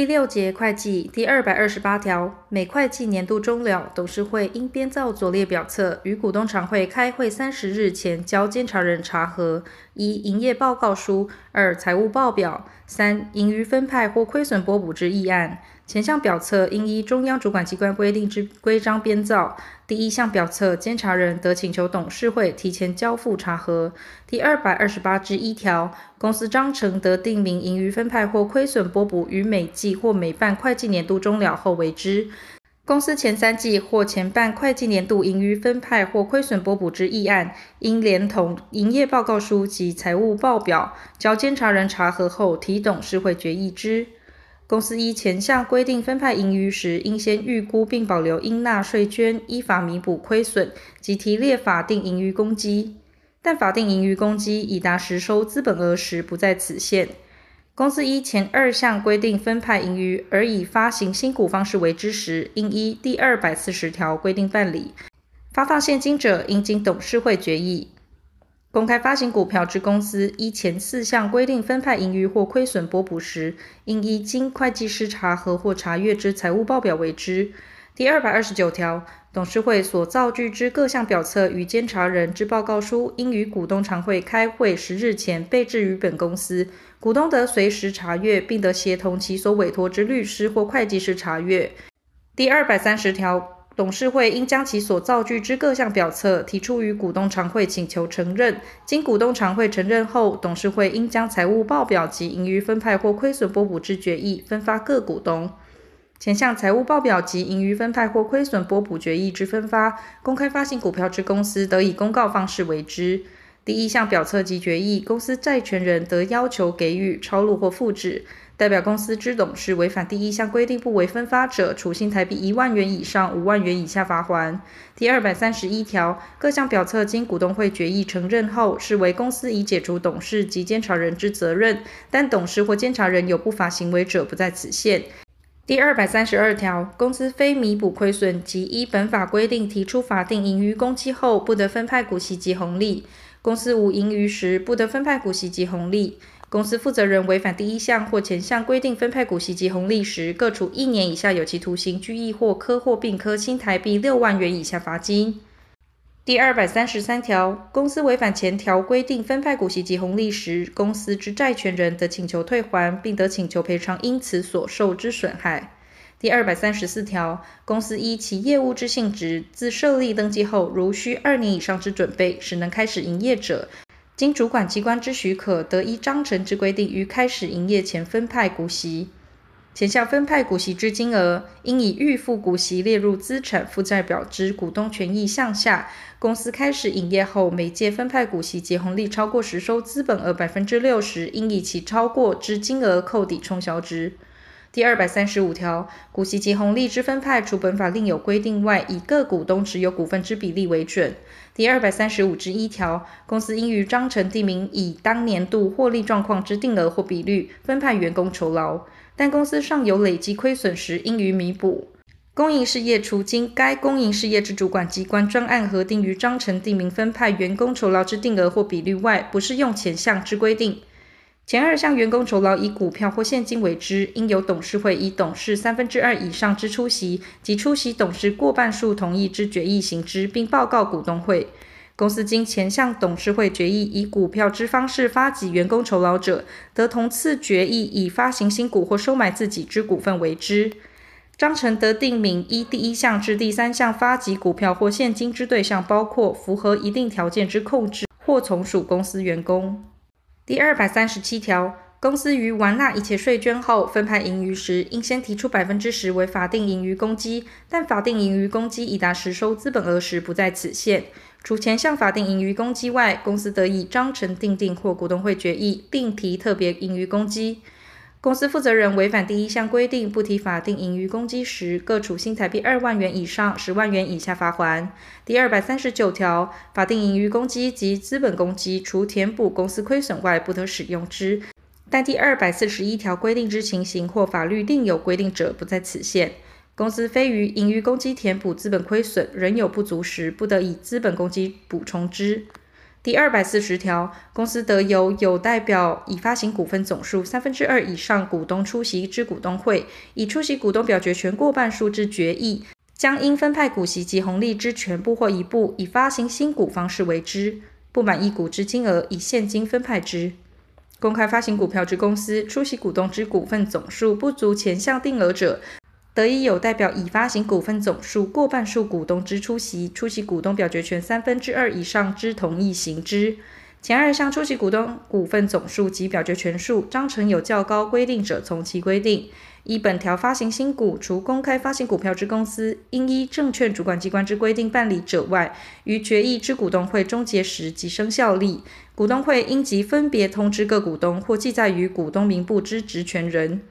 第六节会计第二百二十八条，每会计年度终了，董事会应编造左列表册，于股东常会开会三十日前交监察人查核：一、营业报告书；二、财务报表；三、盈余分派或亏损拨补之议案。前项表册应依中央主管机关规定之规章编造。第一项表册，监察人得请求董事会提前交付查核。第二百二十八之一条，公司章程得定明盈余分派或亏损拨补于每季或每半会计年度终了后为之。公司前三季或前半会计年度盈余分派或亏损拨补之议案，应连同营业报告书及财务报表交监察人查核后，提董事会决议之。公司依前项规定分派盈余时，应先预估并保留应纳税捐，依法弥补亏损及提列法定盈余公积。但法定盈余公积已达实收资本额时，不在此限。公司依前二项规定分派盈余而以发行新股方式为之时，应依第二百四十条规定办理。发放现金者，应经董事会决议。公开发行股票之公司，依前四项规定分派盈余或亏损拨补时，应依经会计师查核或查阅之财务报表为之。第二百二十九条，董事会所造具之各项表册与监察人之报告书，应于股东常会开会十日前备置于本公司，股东得随时查阅，并得协同其所委托之律师或会计师查阅。第二百三十条。董事会应将其所造具之各项表册提出于股东常会请求承认，经股东常会承认后，董事会应将财务报表及盈余分派或亏损拨补之决议分发各股东。前项财务报表及盈余分派或亏损拨补决议之分发，公开发行股票之公司得以公告方式为之。第一项表册及决议，公司债权人得要求给予、抄录或复制。代表公司之董事违反第一项规定不为分发者，处新台币一万元以上五万元以下罚锾。第二百三十一条，各项表册经股东会决议承认后，视为公司已解除董事及监察人之责任，但董事或监察人有不法行为者，不在此限。第二百三十二条，公司非弥补亏损及依本法规定提出法定盈余公积后，不得分派股息及红利。公司无盈余时，不得分派股息及红利。公司负责人违反第一项或前项规定分派股息及红利时，各处一年以下有期徒刑、拘役或科或并科新台币六万元以下罚金。第二百三十三条，公司违反前条规定分派股息及红利时，公司之债权人得请求退还，并得请求赔偿因此所受之损害。第二百三十四条，公司依其业务之性质，自设立登记后，如需二年以上之准备，始能开始营业者。经主管机关之许可，得依章程之规定于开始营业前分派股息。前项分派股息之金额，应以预付股息列入资产负债表之股东权益项下。公司开始营业后，每届分派股息及红利超过实收资本额百分之六十，应以其超过之金额扣抵冲销之。第二百三十五条，股息及红利之分派，除本法另有规定外，以各股东持有股份之比例为准。第二百三十五之一条，公司应于章程订明以当年度获利状况之定额或比率分派员工酬劳，但公司尚有累积亏损时，应予弥补。公营事业除经该公营事业之主管机关专案核定于章程订明分派员工酬劳之定额或比率外，不适用前项之规定。前二项员工酬劳以股票或现金为之，应由董事会以董事三分之二以上之出席及出席董事过半数同意之决议行之，并报告股东会。公司经前项董事会决议以股票之方式发给员工酬劳者，得同次决议以发行新股或收买自己之股份为之。章程得定明依第一项至第三项发给股票或现金之对象，包括符合一定条件之控制或从属公司员工。第二百三十七条，公司于完纳一切税捐后分派盈余时，应先提出百分之十为法定盈余公积，但法定盈余公积已达实收资本额时，不在此限。除前项法定盈余公积外，公司得以章程订定或股东会决议另提特别盈余公积。公司负责人违反第一项规定不提法定盈余公积时，各处新台币二万元以上十万元以下罚还。第二百三十九条，法定盈余公积及资本公积，除填补公司亏损外，不得使用之。但第二百四十一条规定之情形或法律另有规定者，不在此限。公司非于盈余公积填补资本亏损仍有不足时，不得以资本公积补充之。第二百四十条，公司得由有代表已发行股份总数三分之二以上股东出席之股东会，以出席股东表决权过半数之决议，将应分派股息及红利之全部或一部，以发行新股方式为之；不满一股之金额，以现金分派之。公开发行股票之公司，出席股东之股份总数不足前项定额者，得以有代表已发行股份总数过半数股东之出席，出席股东表决权三分之二以上之同意行之。前二项出席股东股份总数及表决权数，章程有较高规定者，从其规定。依本条发行新股，除公开发行股票之公司应依证券主管机关之规定办理者外，于决议之股东会终结时即生效力。股东会应即分别通知各股东或记载于股东名簿之职权人。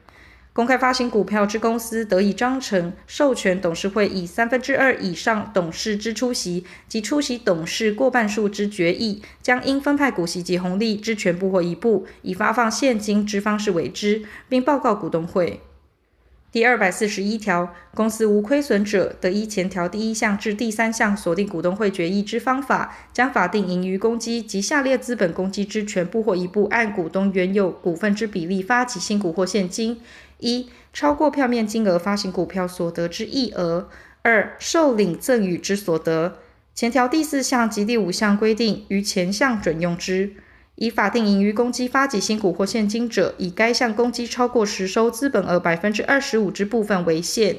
公开发行股票之公司，得以章程授权董事会以三分之二以上董事之出席及出席董事过半数之决议，将应分派股息及红利之全部或一部，以发放现金之方式为之，并报告股东会。第二百四十一条，公司无亏损者，得依前条第一项至第三项锁定股东会决议之方法，将法定盈余公积及下列资本公积之全部或一部，按股东原有股份之比例发起新股或现金。一、超过票面金额发行股票所得之溢额；二、受领赠与之所得。前条第四项及第五项规定，于前项准用之。以法定盈余公积发给新股或现金者，以该项公积超过实收资本额百分之二十五之部分为限。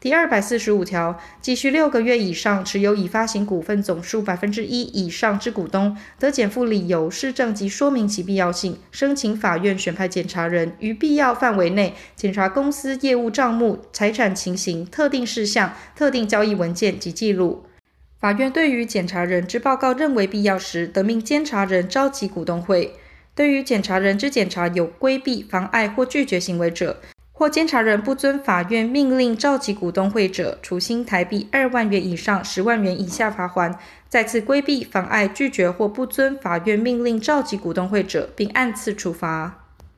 第二百四十五条，继续六个月以上持有已发行股份总数百分之一以上之股东，得减负理由、事证及说明其必要性，申请法院选派检查人，于必要范围内检查公司业务账目、财产情形、特定事项、特定交易文件及记录。法院对于检查人之报告认为必要时，得命监察人召集股东会。对于检查人之检查有规避、妨碍或拒绝行为者，或监察人不遵法院命令召集股东会者，处新台币二万元以上十万元以下罚款。再次规避、妨碍、拒绝或不遵法院命令召集股东会者，并按次处罚。